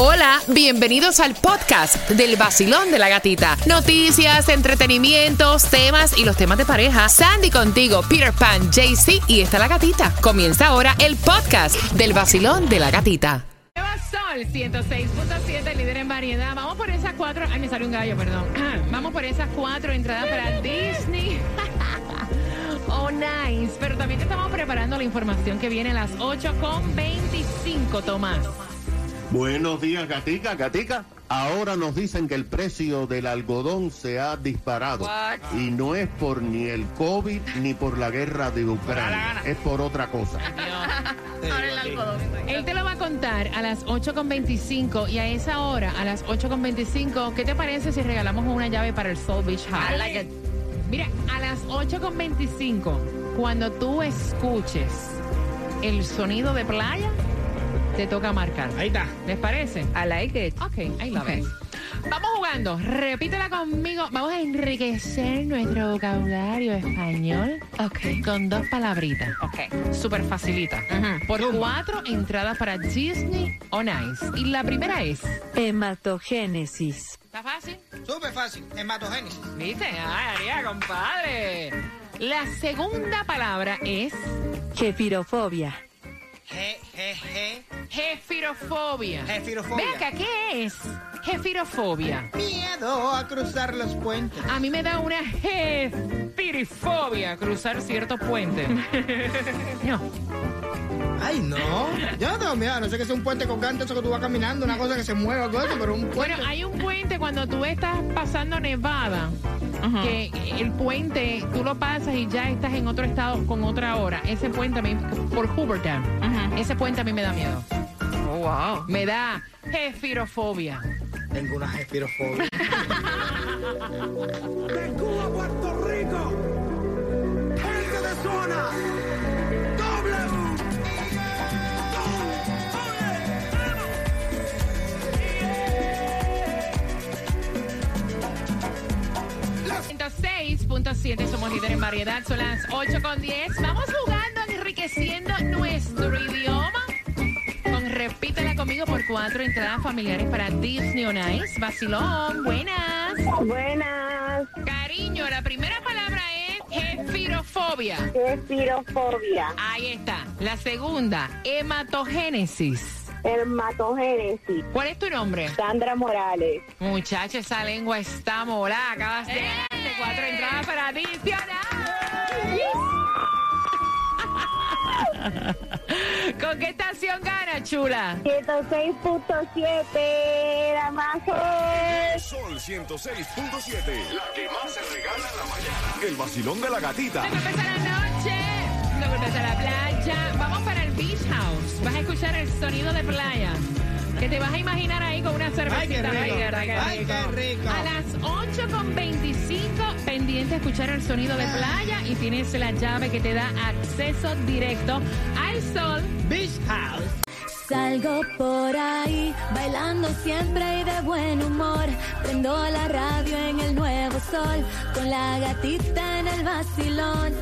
Hola, bienvenidos al podcast del vacilón de la gatita. Noticias, entretenimientos, temas y los temas de pareja. Sandy contigo, Peter Pan, JC y está la gatita. Comienza ahora el podcast del vacilón de la gatita. Sol 106.7, líder en variedad. Vamos por esas cuatro. Ay, me salió un gallo, perdón. Vamos por esas cuatro entradas para Disney. Oh, nice. Pero también te estamos preparando la información que viene a las 8.25, Tomás. Buenos días, Gatica, Gatica. Ahora nos dicen que el precio del algodón se ha disparado. Y no es por ni el COVID ni por la guerra de Ucrania. Es por otra cosa. Él te lo va a contar a las 8.25 y a esa hora, a las 8.25, ¿qué te parece si regalamos una llave para el Soul Beach House? Mira, a las 8.25, cuando tú escuches el sonido de playa, te toca marcar. Ahí está. ¿Les parece? I like it. Ok, ahí lo ves. Vamos jugando. Repítela conmigo. Vamos a enriquecer nuestro vocabulario español. Ok. Con dos palabritas. Ok. Súper facilita. Por cuatro entradas para Disney on Ice. Y la primera es. Hematogénesis. ¿Está fácil? Súper fácil. Hematogénesis. ¿Viste? Ay, María, compadre. La segunda palabra es. Jefirofobia. G, G, G. Jefirofobia. Jefirofobia. Ve acá, ¿qué es? Jefirofobia. Miedo a cruzar los puentes. A mí me da una jefirofobia cruzar ciertos puentes. no. Ay, no. Yo no tengo miedo. a No sé que sea un puente colgante, eso que tú vas caminando, una cosa que se mueve, algo eso, pero un puente. Bueno, hay un puente cuando tú estás pasando Nevada, que el puente tú lo pasas y ya estás en otro estado con otra hora. Ese puente por Hoovertown, ese puente a mí me da miedo. Oh, wow. Me da jefirofobia. Tengo una jefirofobia. de Cuba a Puerto Rico. Gente de zona. W. 106.7 somos líderes en variedad, son las 8 con 10. Vamos jugando, enriqueciendo nuestro idioma. Con Repítela conmigo por cuatro entradas familiares para Disney on Ice. Vacilón, buenas. Buenas, Cariño, la primera palabra es jefirofobia. espirofobia, Ahí está. La segunda, hematogénesis. hermatogénesis, ¿Cuál es tu nombre? Sandra Morales, Muchacha, esa lengua está mola. Acabas de darte cuatro entradas para adicionar. ¿Con qué estación gana, chula? 106.7, la más hoy. Sol 106.7. La que más se regala en la mañana. El vacilón de la gatita. Luego empieza la noche. Luego empieza la playa. Vamos para el Beach House. Vas a escuchar el sonido de playa. Que te vas a imaginar ahí con una cervecita. Ay, qué rico. verdad, qué Ay, qué rico. A las 8.25, pendiente a escuchar el sonido de playa y tienes la llave que te da acceso directo al sol. Beach House. Salgo por ahí, bailando siempre y de buen humor. Prendo la radio en el nuevo sol, con la gatita en el vacilón.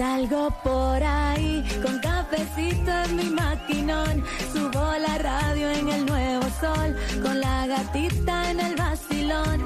Salgo por ahí, con cafecito en mi maquinón. Subo gatita en el vacilón.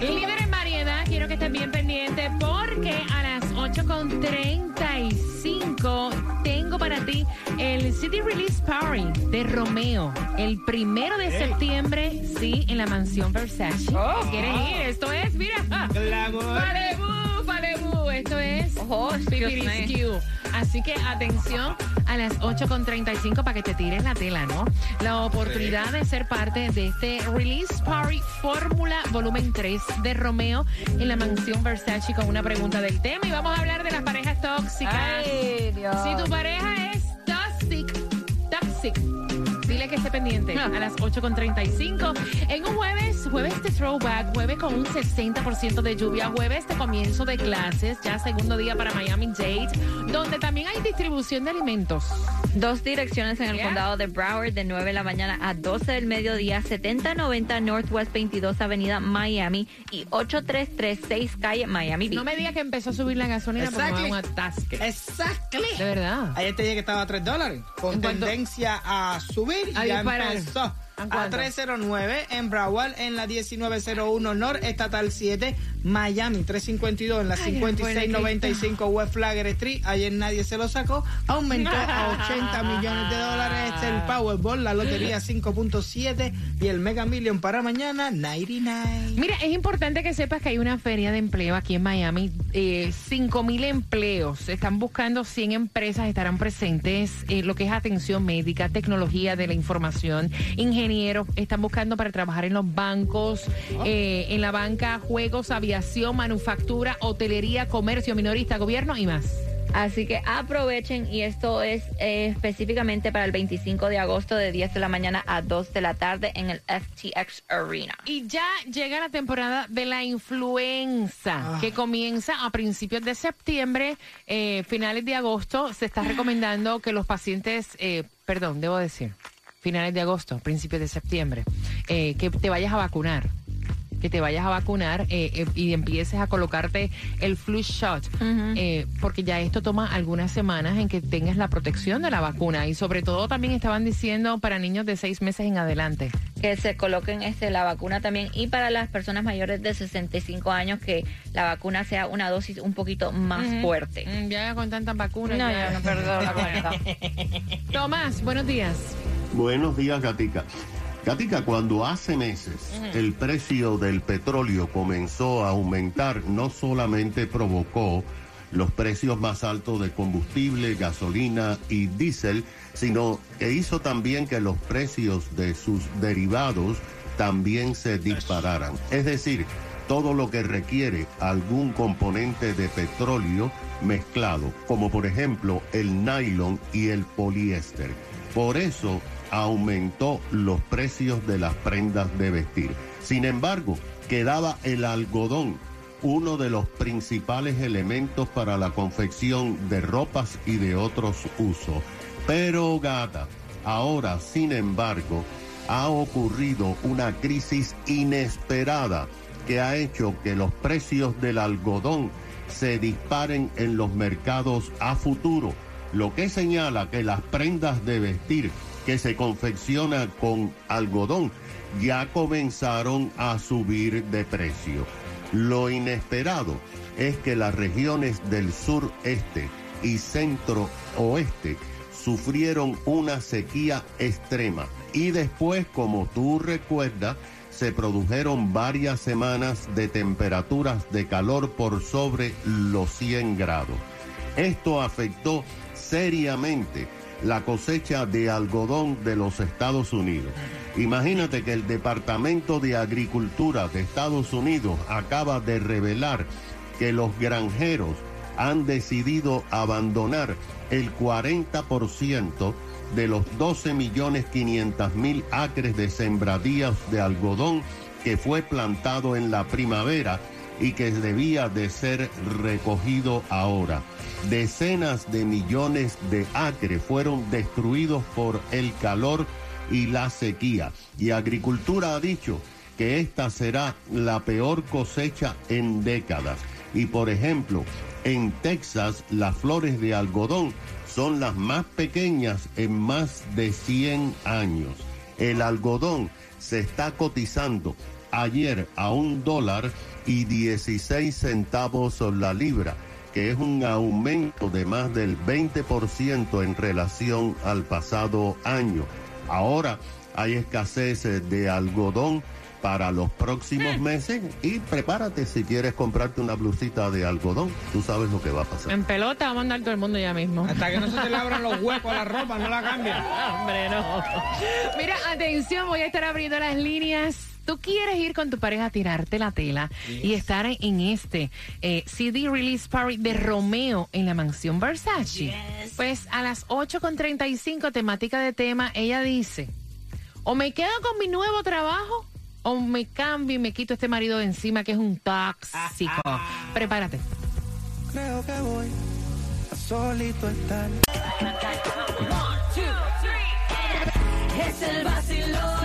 Líder en variedad, quiero que estén bien pendientes porque a las 8.35 tengo para ti el City Release Party de Romeo. El primero de septiembre, sí, en la mansión Versace. ¿Quieres ir? Esto es, mira. Glamour. Malibu. Esto es Oh, me. Pipiriscu. Así que atención a las 8.35 para que te tires la tela, ¿no? La oportunidad de ser parte de este Release Party Fórmula Volumen 3 de Romeo en la mansión Versace con una pregunta del tema y vamos a hablar de las parejas tóxicas. Ay, Dios. Si tu pareja es toxic, toxic. Que esté pendiente a las 8.35. En un jueves, jueves de throwback, jueves con un 60% de lluvia, jueves de comienzo de clases, ya segundo día para Miami Dade, donde también hay distribución de alimentos. Dos direcciones en el Yeah. condado de Broward de 9 de la mañana a 12 del mediodía, 7090 Northwest 22 Avenida Miami y 8336 Calle Miami Beach. No me digas que empezó a subir la gasolina porque Exactly. un atasque. Exactly. De verdad. Ayer te dije que estaba a 3 dólares. Con tendencia a subir A ya disparar. empezó. ¿A A cuánto? 309 en Broward, en la 1901 North Estatal 7, Miami 352 en la Ay, 5695 West Flagger Street. Ayer nadie se lo sacó. Aumentó a 80 millones de dólares. Este es el Powerball, la lotería 5.7 y el Mega Million para mañana 99. Mira, es importante que sepas que hay una feria de empleo aquí en Miami. Eh, 5 mil empleos. Están buscando 100 empresas, estarán presentes. lo que es atención médica, tecnología de la información, ingenieros. Están buscando para trabajar en los bancos, eh, en la banca, juegos, aviación, manufactura, hotelería, comercio minorista, gobierno y más. Así que aprovechen y esto es eh, específicamente para el 25 de agosto de 10 de la mañana a 2 de la tarde en el FTX Arena. Y ya llega la temporada de la influenza, que comienza a principios de septiembre, eh, finales de agosto. Se está recomendando que los pacientes, eh, perdón, debo decir, finales de agosto, principios de septiembre, eh, que te vayas a vacunar. Que te vayas a vacunar eh, eh, y empieces a colocarte el flu shot, eh, porque ya esto toma algunas semanas en que tengas la protección de la vacuna y sobre todo también estaban diciendo para niños de seis meses en adelante. Que se coloquen este, la vacuna también y para las personas mayores de 65 años que la vacuna sea una dosis un poquito más fuerte. Mm, Ya con tantas vacunas. No, ya. no perdo la cuenta. Tomás, buenos días. Buenos días, Gatica. Gatica, cuando hace meses el precio del petróleo comenzó a aumentar, no solamente provocó los precios más altos de combustible, gasolina y diésel, sino que hizo también que los precios de sus derivados también se dispararan. Es decir, todo lo que requiere algún componente de petróleo mezclado, como por ejemplo el nylon y el poliéster. Por eso aumentó los precios de las prendas de vestir. Sin embargo, quedaba el algodón, uno de los principales elementos para la confección de ropas y de otros usos. Pero gata, ahora, sin embargo, ha ocurrido una crisis inesperada que ha hecho que los precios del algodón se disparen en los mercados a futuro, lo que señala que las prendas de vestir que se confecciona con algodón ya comenzaron a subir de precio. Lo inesperado es que las regiones del sureste y centro oeste sufrieron una sequía extrema y después, como tú recuerdas, se produjeron varias semanas de temperaturas de calor por sobre los 100 grados. Esto afectó seriamente la cosecha de algodón de los Estados Unidos. Imagínate que el Departamento de Agricultura de Estados Unidos acaba de revelar que los granjeros han decidido abandonar el 40% de los 12 millones 500 mil acres de sembradíos de algodón que fue plantado en la primavera y que debía de ser recogido ahora. Decenas de millones de acres fueron destruidos por el calor y la sequía. Y Agricultura ha dicho que esta será la peor cosecha en décadas. Y por ejemplo, en Texas las flores de algodón son las más pequeñas en más de 100 años. El algodón se está cotizando ayer a un dólar y 16 centavos la libra, que es un aumento de más del 20% en relación al pasado año. Ahora hay escasez de algodón para los próximos meses y prepárate si quieres comprarte una blusita de algodón. Tú sabes lo que va a pasar. En pelota vamos a andar todo el mundo ya mismo. Hasta que no se te le abran los huecos a la ropa, no la cambies. Hombre, no. Mira, atención, voy a estar abriendo las líneas. Tú quieres ir con tu pareja a tirarte la tela y estar en este eh, CD Release Party de Romeo en la mansión Versace. Pues a las 8.35, temática de tema, ella dice, o me quedo con mi nuevo trabajo o me cambio y me quito este marido de encima que es un tóxico. Prepárate. Creo que voy a solito estar. Es el vacilón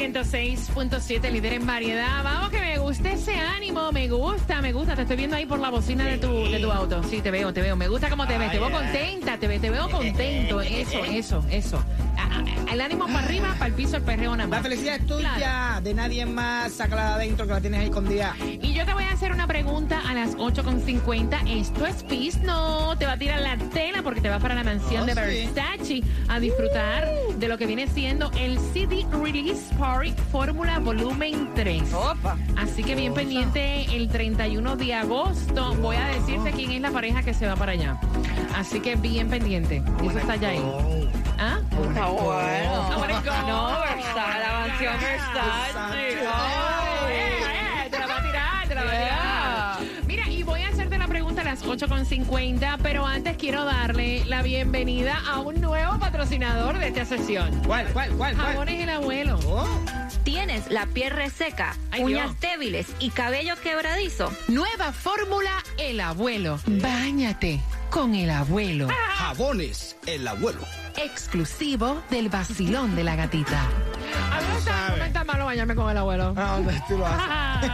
106.7, líder en variedad. Vamos, que me gusta ese ánimo. Me gusta, me gusta. Te estoy viendo ahí por la bocina de tu, de tu auto. Sí, te veo, te veo. Me gusta cómo te ves. Te veo contenta, te, te veo contento. Eso, eso, eso. El ánimo para arriba, para el piso, el perreo nada La más. felicidad es tuya, Claro. de nadie más. Sácala de adentro que la tienes ahí escondida. Y yo te voy a hacer una pregunta a las 8.50. Esto es PIS, no te va a tirar la tela porque te vas para la mansión Oh, de sí. Versace a disfrutar de lo que viene siendo el CD Release Party Fórmula Volumen 3. Opa. Así que bien pendiente el 31 de agosto. Voy a decirte quién es la pareja que se va para allá. Así que bien pendiente. Eso está ya ahí. ¿Ah? Versace. Oh, eh, eh, te la va a tirar, te la va a tirar. Mira, y voy a hacerte la pregunta a las 8.50, pero antes quiero darle la bienvenida a un nuevo patrocinador de esta sesión. ¿Cuál, cuál, cuál, cuál? Jabones el abuelo. Oh, ¿Tienes la piel reseca, Ay, uñas Dios. débiles y cabello quebradizo? Nueva fórmula El Abuelo. Báñate con el abuelo. Jabones, el abuelo. Exclusivo del vacilón de la gatita. No me está malo bañarme con el abuelo. Ah, ¿dónde tú lo haces?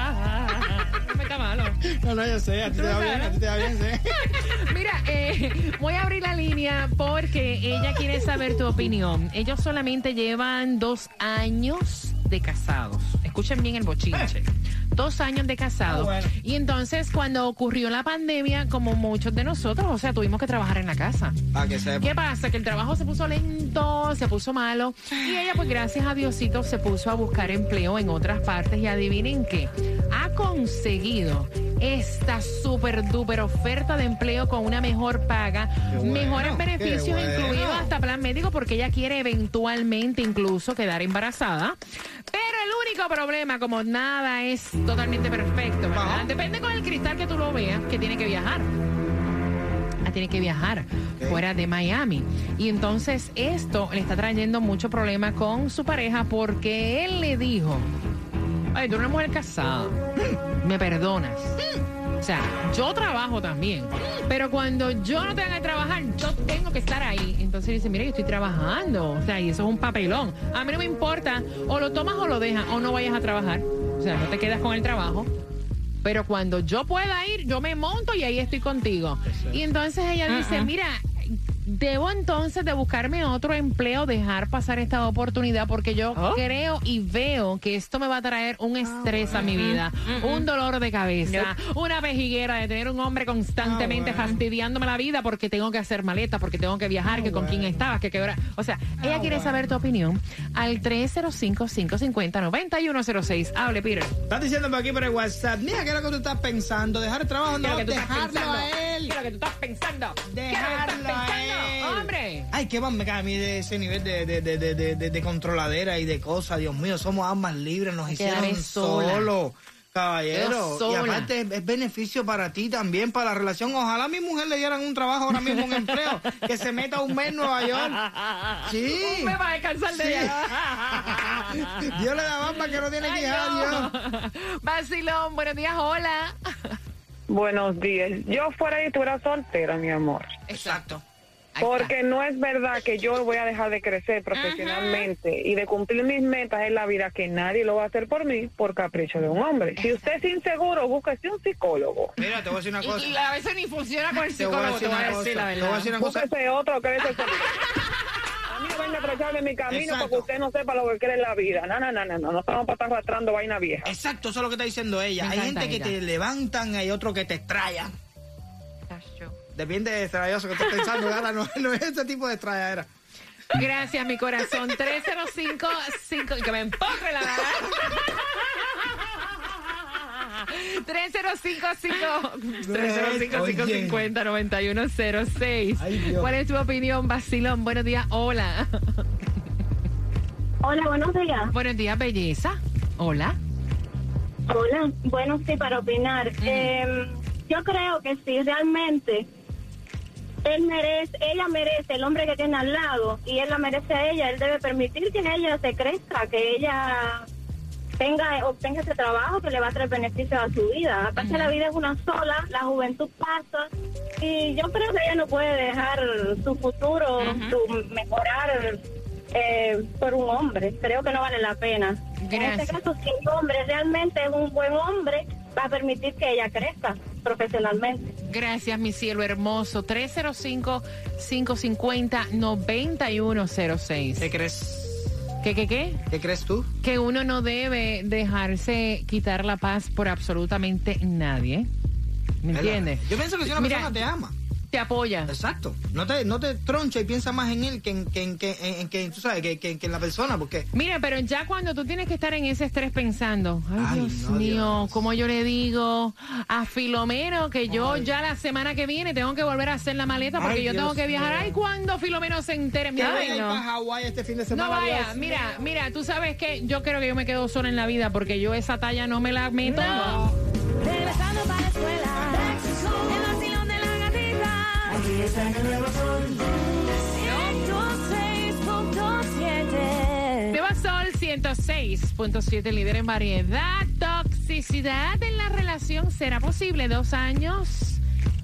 no me está malo. No, no, yo sé, a ti te va bien, a ti te va bien, sí. Mira, eh, voy a abrir la línea porque ella quiere saber tu opinión. Ellos solamente llevan dos años de casados. Escuchen bien el bochinche. Dos años de casados. Ah, bueno. Y entonces, cuando ocurrió la pandemia, como muchos de nosotros, o sea, tuvimos que trabajar en la casa. Para que sepa. ¿Qué pasa? Que el trabajo se puso lento, se puso malo y ella pues gracias a Diosito se puso a buscar empleo en otras partes y adivinen qué, ha conseguido esta super duper oferta de empleo con una mejor paga, bueno, mejores beneficios bueno. incluidos hasta plan médico porque ella quiere eventualmente incluso quedar embarazada. Pero único problema, como nada es totalmente perfecto, ¿verdad? Depende con el cristal que tú lo veas, que tiene que viajar. Ah, tiene que viajar fuera de Miami. Y entonces esto le está trayendo mucho problema con su pareja porque él le dijo, ay, tú eres una mujer casada, me perdonas. O sea, yo trabajo también, pero cuando yo no tenga que trabajar, yo tengo que estar ahí. Entonces dice, mira, yo estoy trabajando, o sea, y eso es un papelón. A mí no me importa, o lo tomas o lo dejas, o no vayas a trabajar. O sea, no te quedas con el trabajo. Pero cuando yo pueda ir, yo me monto y ahí estoy contigo. Y entonces ella dice, mira, debo entonces de buscarme otro empleo, dejar pasar esta oportunidad porque yo creo y veo que esto me va a traer un estrés a mi vida, un dolor de cabeza, una pejiguera de tener un hombre constantemente Ah, fastidiándome la vida porque tengo que hacer maletas, porque tengo que viajar, que con quién estabas, que quebra. O sea, ella quiere saber tu opinión al 305-550-9106. Hable, Peter. Estás diciendo por aquí por el WhatsApp. Mira, ¿qué es lo que tú estás pensando? Dejar el trabajo, ¿Qué no, dejarlo a él. ¿Qué es lo que tú estás pensando? ¿Qué es lo que Dejarlo estás a pensando? él. ¡Hombre! Ay, qué más me cae a mí de ese nivel de, de, de, de, de, de- de controladera y de cosas. Dios mío, somos almas libres, nos hicieron sola. solo. Caballero, y aparte es, es beneficio para ti también, para la relación. Ojalá a mi mujer le dieran un trabajo ahora mismo, un empleo, que se meta un mes en Nueva York. Sí. Me va a descansar de Sí. ella. Dios le da bamba que no tiene que Ay, hija, no. Dios. Vacilón, buenos días, hola. Buenos días. Yo fuera y tú eras soltera, mi amor. Exacto. Porque no es verdad que yo voy a dejar de crecer profesionalmente y de cumplir mis metas en la vida que nadie lo va a hacer por mí por capricho de un hombre. Si usted es inseguro, búsquese un psicólogo. Mira, te voy a decir una cosa. y a veces ni funciona con el Te voy a psicólogo, decir te voy a una decir la cosa. Te voy a decir una cosa. Búsquese otro que le A mí no venga a aprovecharme mi camino Exacto. porque usted no sepa lo que quiere en la vida. No, no, no, no, no, no estamos para estar arrastrando vaina vieja. Exacto, eso es lo que está diciendo ella. Me Hay gente que ella. te levantan, hay otros que te extrayan. Depende de extrayoso que estés pensando, Gala, no, no es ese tipo de extrayadera. Gracias, mi corazón. 305 5 que me empocre la verdad. 305-550-9106. Ay, Dios. ¿Cuál es tu opinión, Basilón? Buenos días, hola. Hola, buenos días. Buenos días, belleza. Hola. Hola, bueno, sí, para opinar. Eh, yo creo que si realmente él merece, ella merece el hombre que tiene al lado y él la merece a ella, él debe permitir que ella se crezca, que ella tenga obtenga ese trabajo que le va a traer beneficios a su vida. Aparte la vida es una sola, la juventud pasa y yo creo que ella no puede dejar su futuro, su mejorar eh, por un hombre. Creo que no vale la pena. En Gracias. este caso, si el hombre realmente es un buen hombre, va a permitir que ella crezca profesionalmente. Gracias, mi cielo hermoso. 305-550-9106. ¿Qué crees? ¿Qué, qué, qué? ¿Qué crees tú? Que uno no debe dejarse quitar la paz por absolutamente nadie. ¿Me entiendes? Yo pienso que si una Mira, persona te ama. Te apoya. Exacto. No te, no te troncha y piensa más en él que en, que, en, que, en- en que, tú sabes, que, que- en la persona, porque Mira, pero ya cuando tú tienes que estar en ese estrés pensando, ay, Ay, Dios no, mío, Dios. como yo le digo a Filomeno que yo ya la semana que viene tengo que volver a hacer la maleta porque Ay, yo tengo que viajar. Ay, cuando Filomeno se entere, mira, no. Hawái este fin de No semana. vaya, mira, mira, tú sabes que yo creo que yo me quedo sola en la vida porque yo esa talla no me la meto. Está el nuevo sol. 106.7. Nueva Sol 106.7, líder en variedad. Toxicidad en la relación. ¿Será posible? Dos años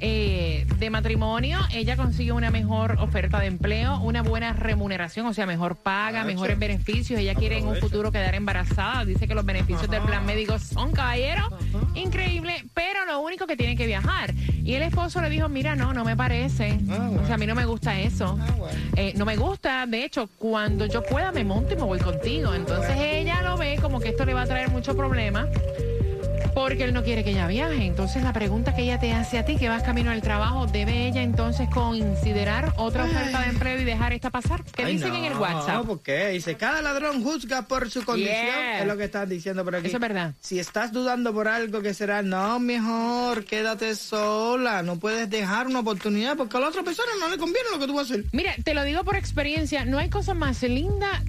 eh, de matrimonio. Ella consigue una mejor oferta de empleo, una buena remuneración, o sea, mejor paga, mejores beneficios. Ella quiere en un futuro quedar embarazada. Dice que los beneficios del plan médico son caballeros. Increíble, pero lo único que tiene que viajar. Y el esposo le dijo, mira, no, no me parece. Ah, bueno. O sea, a mí no me gusta eso. Ah, bueno. Eh, no me gusta, de hecho, cuando yo pueda me monto y me voy contigo. Entonces ella lo ve como que esto le va a traer mucho problema porque él no quiere que ella viaje. Entonces la pregunta que ella te hace a ti, que vas camino al trabajo, ¿debe ella entonces considerar otra oferta de empleo y dejar esta pasar? ¿Qué Ay, dicen no, en el WhatsApp? No, porque dice, cada ladrón juzga por su condición. Yeah. Es lo que estás diciendo por aquí. Eso es verdad. Si estás dudando por algo que será, no, mejor, quédate sola. No puedes dejar una oportunidad porque a la otra persona no le conviene lo que tú vas a hacer. Mira, te lo digo por experiencia, no hay cosa más linda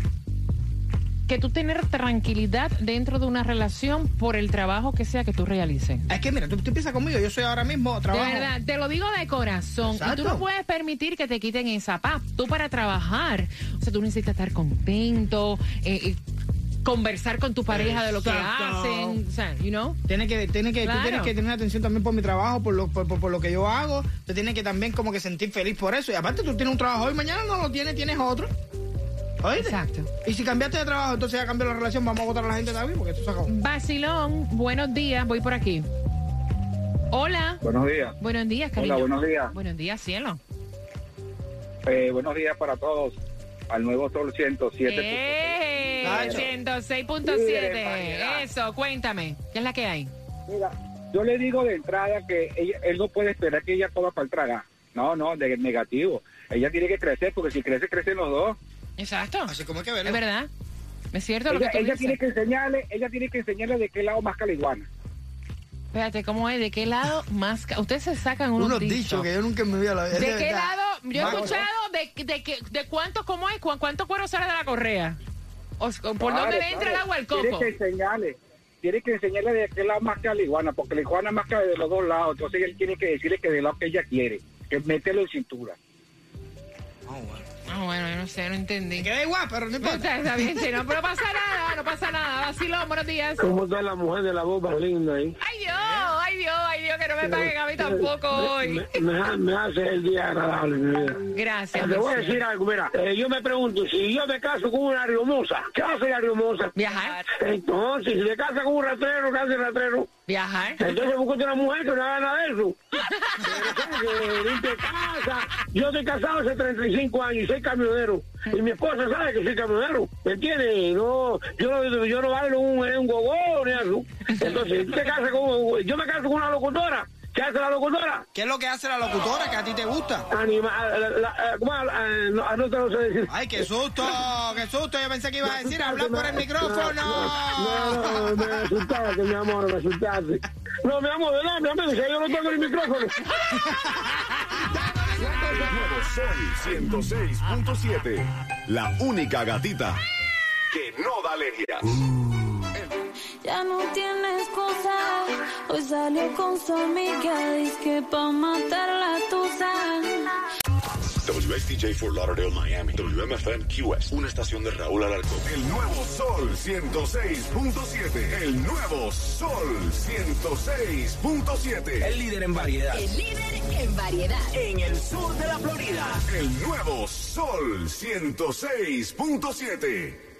que tú tener tranquilidad dentro de una relación por el trabajo que sea que tú realices. Es que mira, tú, tú empiezas conmigo, yo soy ahora mismo De trabajo. verdad, te lo digo de corazón. Y tú no puedes permitir que te quiten esa paz. Tú para trabajar, o sea, tú necesitas estar contento, eh, eh, conversar con tu pareja de lo que hacen, o sea, you know. Tiene que, tiene que, Claro. Tú tienes que tener atención también por mi trabajo, por lo, por, por- por lo que yo hago. Te tienes que también como que sentir feliz por eso. Y aparte tú tienes un trabajo hoy, mañana no lo tienes, tienes otro. ¿Oíste? Exacto. Y si cambiaste de trabajo, entonces ya cambió la relación, vamos a votar a la gente también, porque esto se acabó. Basilón, buenos días, voy por aquí. Hola. Buenos días. Buenos días, cariño. Hola, buenos días. Buenos días, cielo. Eh, buenos días para todos. Al nuevo Sol 107. ¡Eh! Nacho. 106.7. Eso, cuéntame. ¿Qué es la que hay? Mira, yo le digo de entrada que ella- él no puede esperar que ella coma para el tragar. No, no, de negativo. Ella tiene que crecer porque si crece, crecen los dos. Exacto. Así como hay que verlo. Es verdad. Es cierto lo Ella, que tú ella dices. tiene que enseñarle, ella tiene que enseñarle de qué lado más caliguana. Espérate, ¿cómo es? ¿De qué lado más? ca- Ustedes se sacan unos, Unos dichos que yo nunca en mi vida la vida. ¿De qué lado? Yo he Vamos. escuchado de, de, que- de cuánto, ¿cómo es? ¿Cu- ¿Cuánto cuero sale de la correa? O ¿Por Claro, dónde le entra el agua al Tiene coco? que enseñarle. Tiene que enseñarle de qué lado más caliguana, porque la iguana más cae de los dos lados. Entonces él tiene que decirle que del lado que ella quiere, que mételo en cintura. Ah, bueno, yo no sé, no entendí. Me queda igual, pero no importa. Está, está bien, sí, no, pero no pasa nada, no pasa nada. Vacilón, buenos días. ¿Cómo está la mujer de la voz más linda ahí? Ay Dios, ay Dios, ay Dios, que no me paguen a mí tampoco hoy. Me, me- me hace el día agradable, mi vida. Gracias. Te voy a decir algo, mira, eh, yo me pregunto, si yo me caso con una riomosa, ¿qué hace la riomosa? Viajar, Entonces, si te casas con un ratrero, ¿qué hace el ratrero? Viajar. Entonces busca una mujer que no haga nada de eso. Casa. Yo estoy casado hace 35 años y soy camionero. Y mi esposa sabe que soy camionero. ¿Me entiendes? No, yo, yo no bailo un, un gogó ni eso. Entonces, te casas con, yo me caso con una locutora. ¿Qué hace la locutora? ¿Qué es lo que hace la locutora que a ti te gusta? Anima, la- la- ¿cómo? Ah, no, no te lo sé decir. Ay, qué susto, qué susto. Yo pensé que iba a decir hablar por el No, micrófono. no, no, me asustaste, mi amor, me asustaste. No, mi amor, ¿verdad? Mi amor, yo no tengo el micrófono. Sol 106.7. La única gatita que no da alergia. Ya no tiene excusa. Hoy salió con su amiga. Dice que pa' matar la tusa. WSTJ for Lauderdale, Miami. WMFM QS. Una estación de Raúl Alarcón. El nuevo Sol 106.7. El nuevo Sol 106.7. El líder en variedad. El líder en variedad. En el sur de la Florida. El nuevo Sol 106.7.